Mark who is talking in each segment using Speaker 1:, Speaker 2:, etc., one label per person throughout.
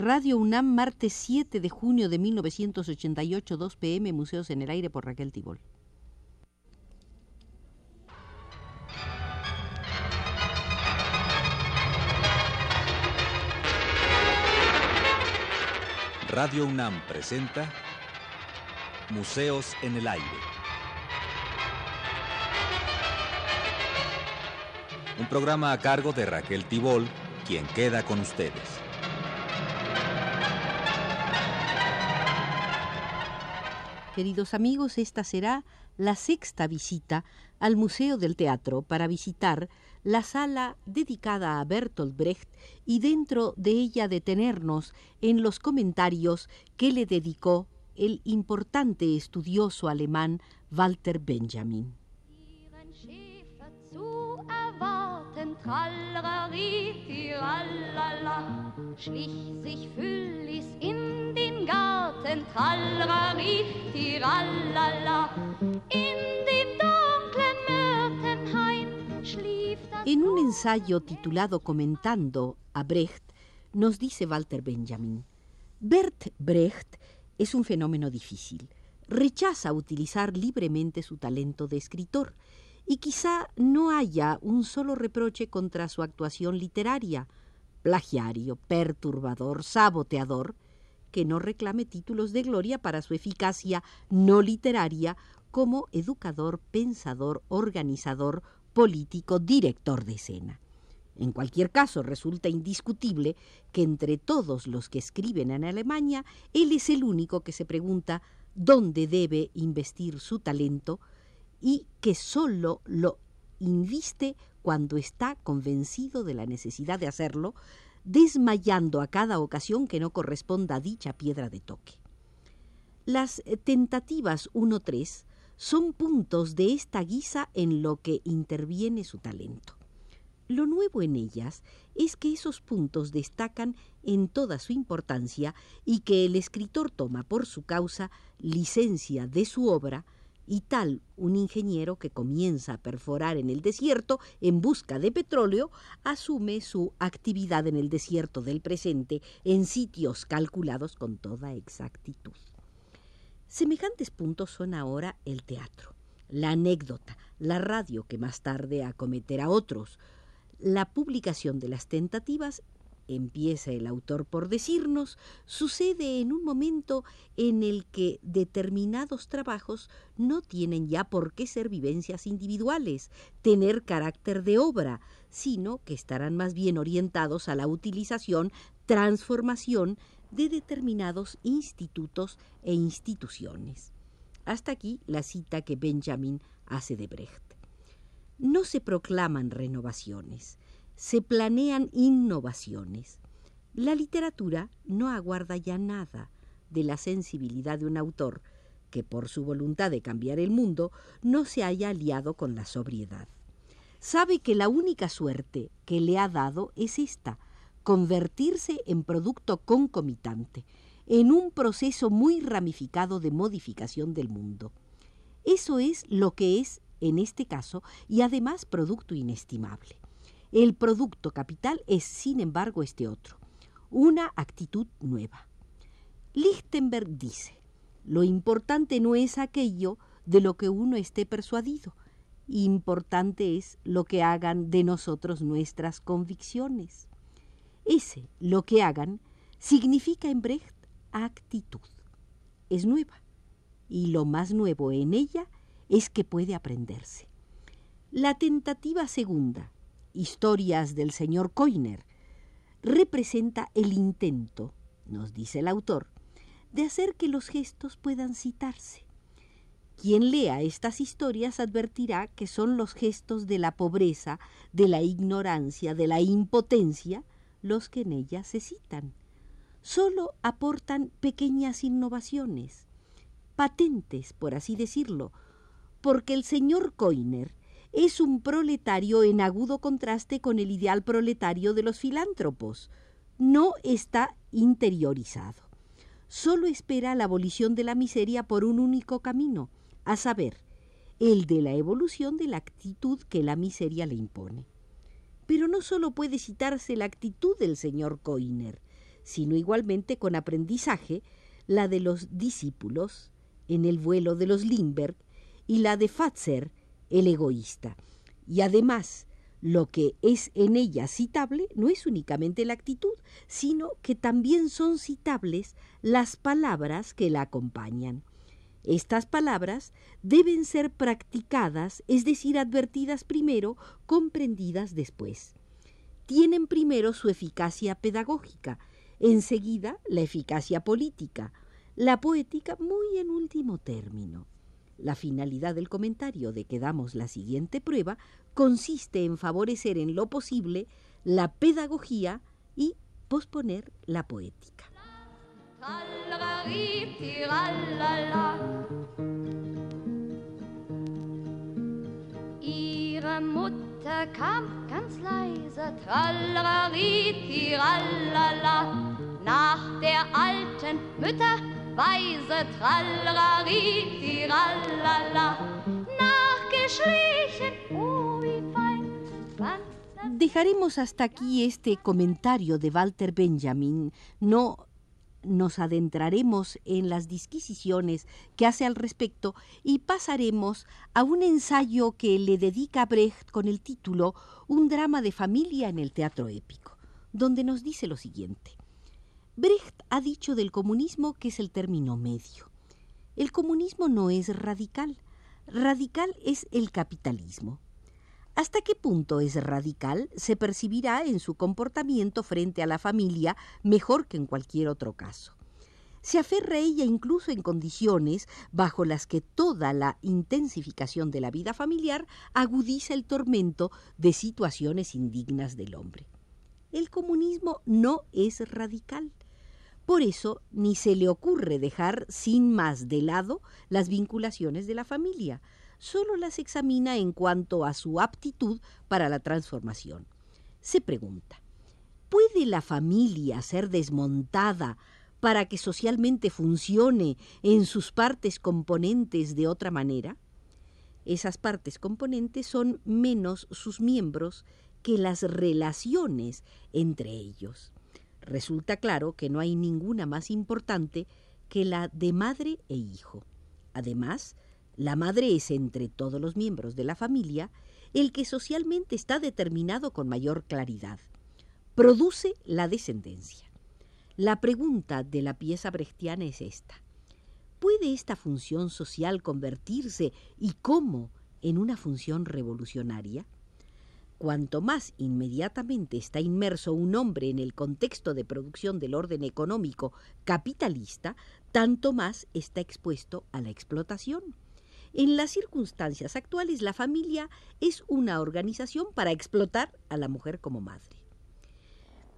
Speaker 1: Radio UNAM, martes 7 de junio de 1988, 2 pm, Museos en el Aire por Raquel Tibol.
Speaker 2: Radio UNAM presenta Museos en el Aire. Un programa a cargo de Raquel Tibol, quien queda con ustedes.
Speaker 1: Queridos amigos, esta será la sexta visita al Museo del Teatro para visitar la sala dedicada a Bertolt Brecht y dentro de ella detenernos en los comentarios que le dedicó el importante estudioso alemán Walter Benjamin. En un ensayo titulado Comentando a Brecht, nos dice Walter Benjamin, Bert Brecht es un fenómeno difícil. Rechaza utilizar libremente su talento de escritor y quizá no haya un solo reproche contra su actuación literaria, plagiario, perturbador, saboteador, que no reclame títulos de gloria para su eficacia no literaria como educador, pensador, organizador, político, director de escena. En cualquier caso, resulta indiscutible que entre todos los que escriben en Alemania, él es el único que se pregunta dónde debe investir su talento y que sólo lo inviste cuando está convencido de la necesidad de hacerlo, desmayando a cada ocasión que no corresponda a dicha piedra de toque. Las tentativas 1-3 son puntos de esta guisa en lo que interviene su talento. Lo nuevo en ellas es que esos puntos destacan en toda su importancia y que el escritor toma por su causa licencia de su obra, y tal un ingeniero que comienza a perforar en el desierto en busca de petróleo asume su actividad en el desierto del presente en sitios calculados con toda exactitud. Semejantes puntos son ahora el teatro, la anécdota, la radio que más tarde acometerá otros, la publicación de las tentativas empieza el autor por decirnos, sucede en un momento en el que determinados trabajos no tienen ya por qué ser vivencias individuales, tener carácter de obra, sino que estarán más bien orientados a la utilización, transformación de determinados institutos e instituciones. Hasta aquí la cita que Benjamin hace de Brecht. No se proclaman renovaciones, se planean innovaciones. La literatura no aguarda ya nada de la sensibilidad de un autor que por su voluntad de cambiar el mundo no se haya aliado con la sobriedad. Sabe que la única suerte que le ha dado es esta, convertirse en producto concomitante, en un proceso muy ramificado de modificación del mundo. Eso es lo que es en este caso y además producto inestimable. El producto capital es, sin embargo, este otro, una actitud nueva. Lichtenberg dice, lo importante no es aquello de lo que uno esté persuadido, importante es lo que hagan de nosotros nuestras convicciones. Ese, lo que hagan, significa en Brecht actitud. Es nueva, y lo más nuevo en ella es que puede aprenderse. La tentativa segunda, Historias del señor Koiner, representa el intento, nos dice el autor, de hacer que los gestos puedan citarse. Quien lea estas historias advertirá que son los gestos de la pobreza, de la ignorancia, de la impotencia, los que en ellas se citan. Solo aportan pequeñas innovaciones, patentes, por así decirlo, porque el señor Koiner es un proletario en agudo contraste con el ideal proletario de los filántropos. No está interiorizado. Solo espera la abolición de la miseria por un único camino, a saber, el de la evolución de la actitud que la miseria le impone. Pero no solo puede citarse la actitud del señor Koiner, sino igualmente con aprendizaje la de los discípulos en el vuelo de los Lindbergh y la de Fatzer, el egoísta. Y además, lo que es en ella citable no es únicamente la actitud, sino que también son citables las palabras que la acompañan. Estas palabras deben ser practicadas, es decir, advertidas primero, comprendidas después. Tienen primero su eficacia pedagógica, enseguida la eficacia política, la poética muy en último término. La finalidad del comentario de que damos la siguiente prueba consiste en favorecer en lo posible la pedagogía y posponer la poética.
Speaker 3: Nach der alten Oh
Speaker 1: Dejaremos hasta aquí este comentario de Walter Benjamin, no nos adentraremos en las disquisiciones que hace al respecto y pasaremos a un ensayo que le dedica Brecht con el título Un drama de familia en el teatro épico, donde nos dice lo siguiente. Brecht ha dicho del comunismo que es el término medio. El comunismo no es radical, radical es el capitalismo. ¿Hasta qué punto es radical? Se percibirá en su comportamiento frente a la familia mejor que en cualquier otro caso. Se aferra ella incluso en condiciones bajo las que toda la intensificación de la vida familiar agudiza el tormento de situaciones indignas del hombre. El comunismo no es radical. Por eso ni se le ocurre dejar sin más de lado las vinculaciones de la familia, solo las examina en cuanto a su aptitud para la transformación. Se pregunta, ¿puede la familia ser desmontada para que socialmente funcione en sus partes componentes de otra manera? Esas partes componentes son menos sus miembros que las relaciones entre ellos. Resulta claro que no hay ninguna más importante que la de madre e hijo. Además, la madre es entre todos los miembros de la familia el que socialmente está determinado con mayor claridad. Produce la descendencia. La pregunta de la pieza brechtiana es esta. ¿Puede esta función social convertirse y cómo en una función revolucionaria? Cuanto más inmediatamente está inmerso un hombre en el contexto de producción del orden económico capitalista, tanto más está expuesto a la explotación. En las circunstancias actuales, la familia es una organización para explotar a la mujer como madre.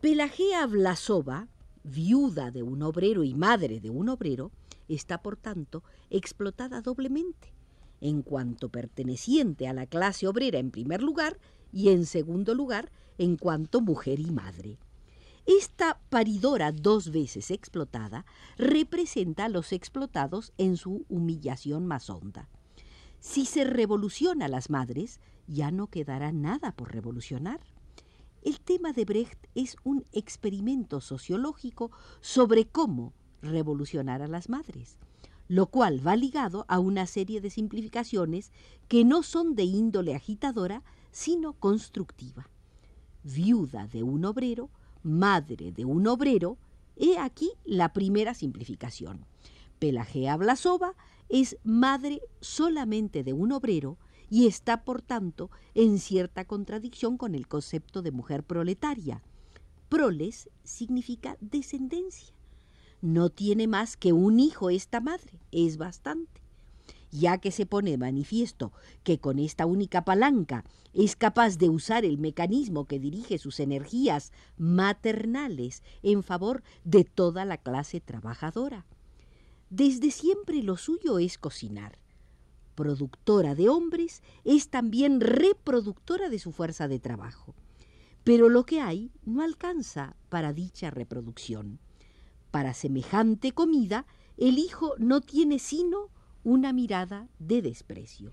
Speaker 1: Pelagea Vlasova, viuda de un obrero y madre de un obrero, está por tanto explotada doblemente, en cuanto perteneciente a la clase obrera en primer lugar y en segundo lugar en cuanto mujer y madre. Esta paridora dos veces explotada representa a los explotados en su humillación más honda. Si se revoluciona a las madres, ya no quedará nada por revolucionar. El tema de Brecht es un experimento sociológico sobre cómo revolucionar a las madres, lo cual va ligado a una serie de simplificaciones que no son de índole agitadora, sino constructiva. Viuda de un obrero, madre de un obrero, he aquí la primera simplificación. Pelagea Blasova es madre solamente de un obrero y está, por tanto, en cierta contradicción con el concepto de mujer proletaria. Proles significa descendencia. No tiene más que un hijo esta madre, es bastante. Ya que se pone manifiesto que con esta única palanca es capaz de usar el mecanismo que dirige sus energías maternales en favor de toda la clase trabajadora. Desde siempre lo suyo es cocinar. Productora de hombres, es también reproductora de su fuerza de trabajo. Pero lo que hay no alcanza para dicha reproducción. Para semejante comida, el hijo no tiene sino una mirada de desprecio.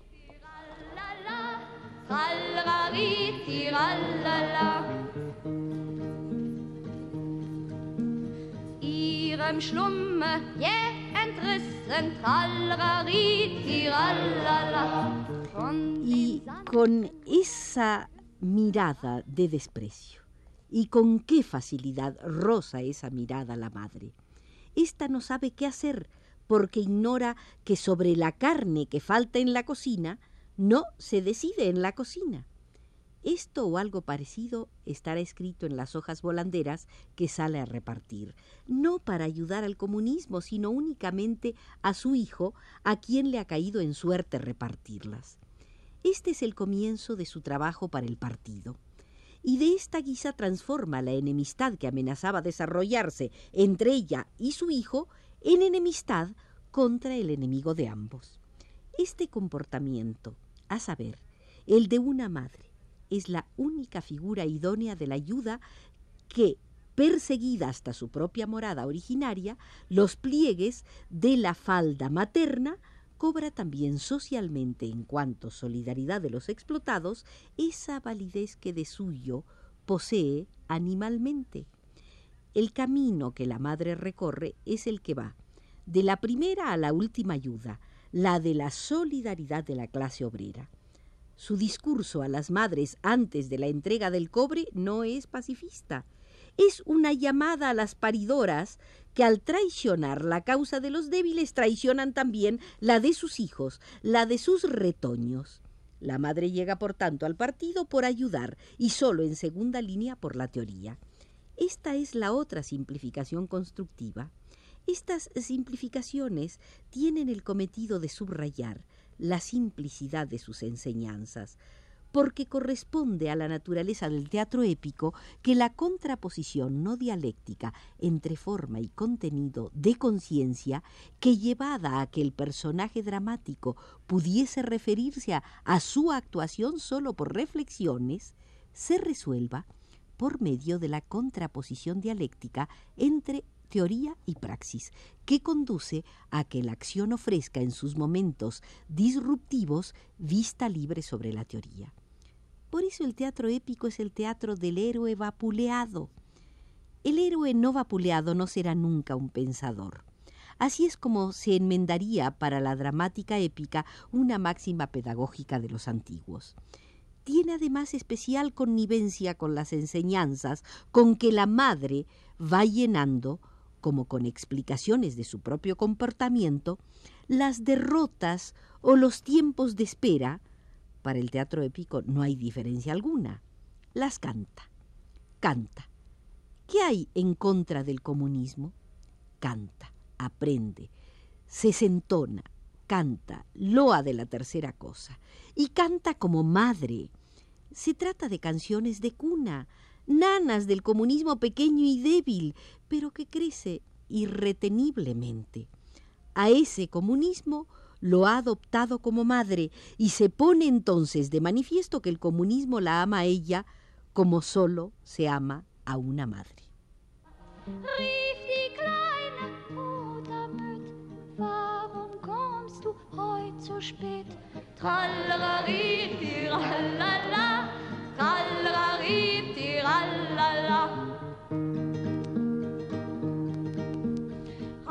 Speaker 1: Y con esa mirada de desprecio, y con qué facilidad roza esa mirada la madre. Esta no sabe qué hacer porque ignora que sobre la carne que falta en la cocina no se decide en la cocina. Esto o algo parecido estará escrito en las hojas volanderas que sale a repartir, no para ayudar al comunismo, sino únicamente a su hijo, a quien le ha caído en suerte repartirlas. Este es el comienzo de su trabajo para el partido. Y de esta guisa transforma la enemistad que amenazaba desarrollarse entre ella y su hijo en enemistad contra el enemigo de ambos. Este comportamiento, a saber, el de una madre, es la única figura idónea de la ayuda que, perseguida hasta su propia morada originaria, los pliegues de la falda materna, cobra también socialmente en cuanto solidaridad de los explotados esa validez que de suyo posee animalmente. El camino que la madre recorre es el que va de la primera a la última ayuda, la de la solidaridad de la clase obrera. Su discurso a las madres antes de la entrega del cobre no es pacifista. Es una llamada a las paridoras que al traicionar la causa de los débiles traicionan también la de sus hijos, la de sus retoños. La madre llega, por tanto, al partido por ayudar y solo en segunda línea por la teoría. Esta es la otra simplificación constructiva. Estas simplificaciones tienen el cometido de subrayar la simplicidad de sus enseñanzas, porque corresponde a la naturaleza del teatro épico que la contraposición no dialéctica entre forma y contenido de conciencia, que llevada a que el personaje dramático pudiese referirse a, su actuación solo por reflexiones, se resuelva por medio de la contraposición dialéctica entre teoría y praxis, que conduce a que la acción ofrezca en sus momentos disruptivos vista libre sobre la teoría. Por eso el teatro épico es el teatro del héroe vapuleado. El héroe no vapuleado no será nunca un pensador. Así es como se enmendaría para la dramática épica una máxima pedagógica de los antiguos tiene además especial connivencia con las enseñanzas con que la madre va llenando como con explicaciones de su propio comportamiento, las derrotas o los tiempos de espera, para el teatro épico no hay diferencia alguna, las canta, canta. ¿Qué hay en contra del comunismo? Canta, aprende, se sentona, canta, loa de la tercera cosa, y canta como madre. Se trata de canciones de cuna, nanas del comunismo pequeño y débil, pero que crece irreteniblemente. A ese comunismo lo ha adoptado como madre y se pone entonces de manifiesto que el comunismo la ama a ella como solo se ama a una madre.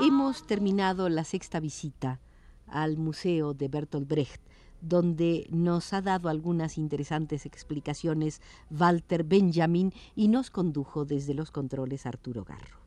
Speaker 1: Hemos terminado la sexta visita al Museo de Bertolt Brecht, donde nos ha dado algunas interesantes explicaciones Walter Benjamin y nos condujo desde los controles Arturo Garro.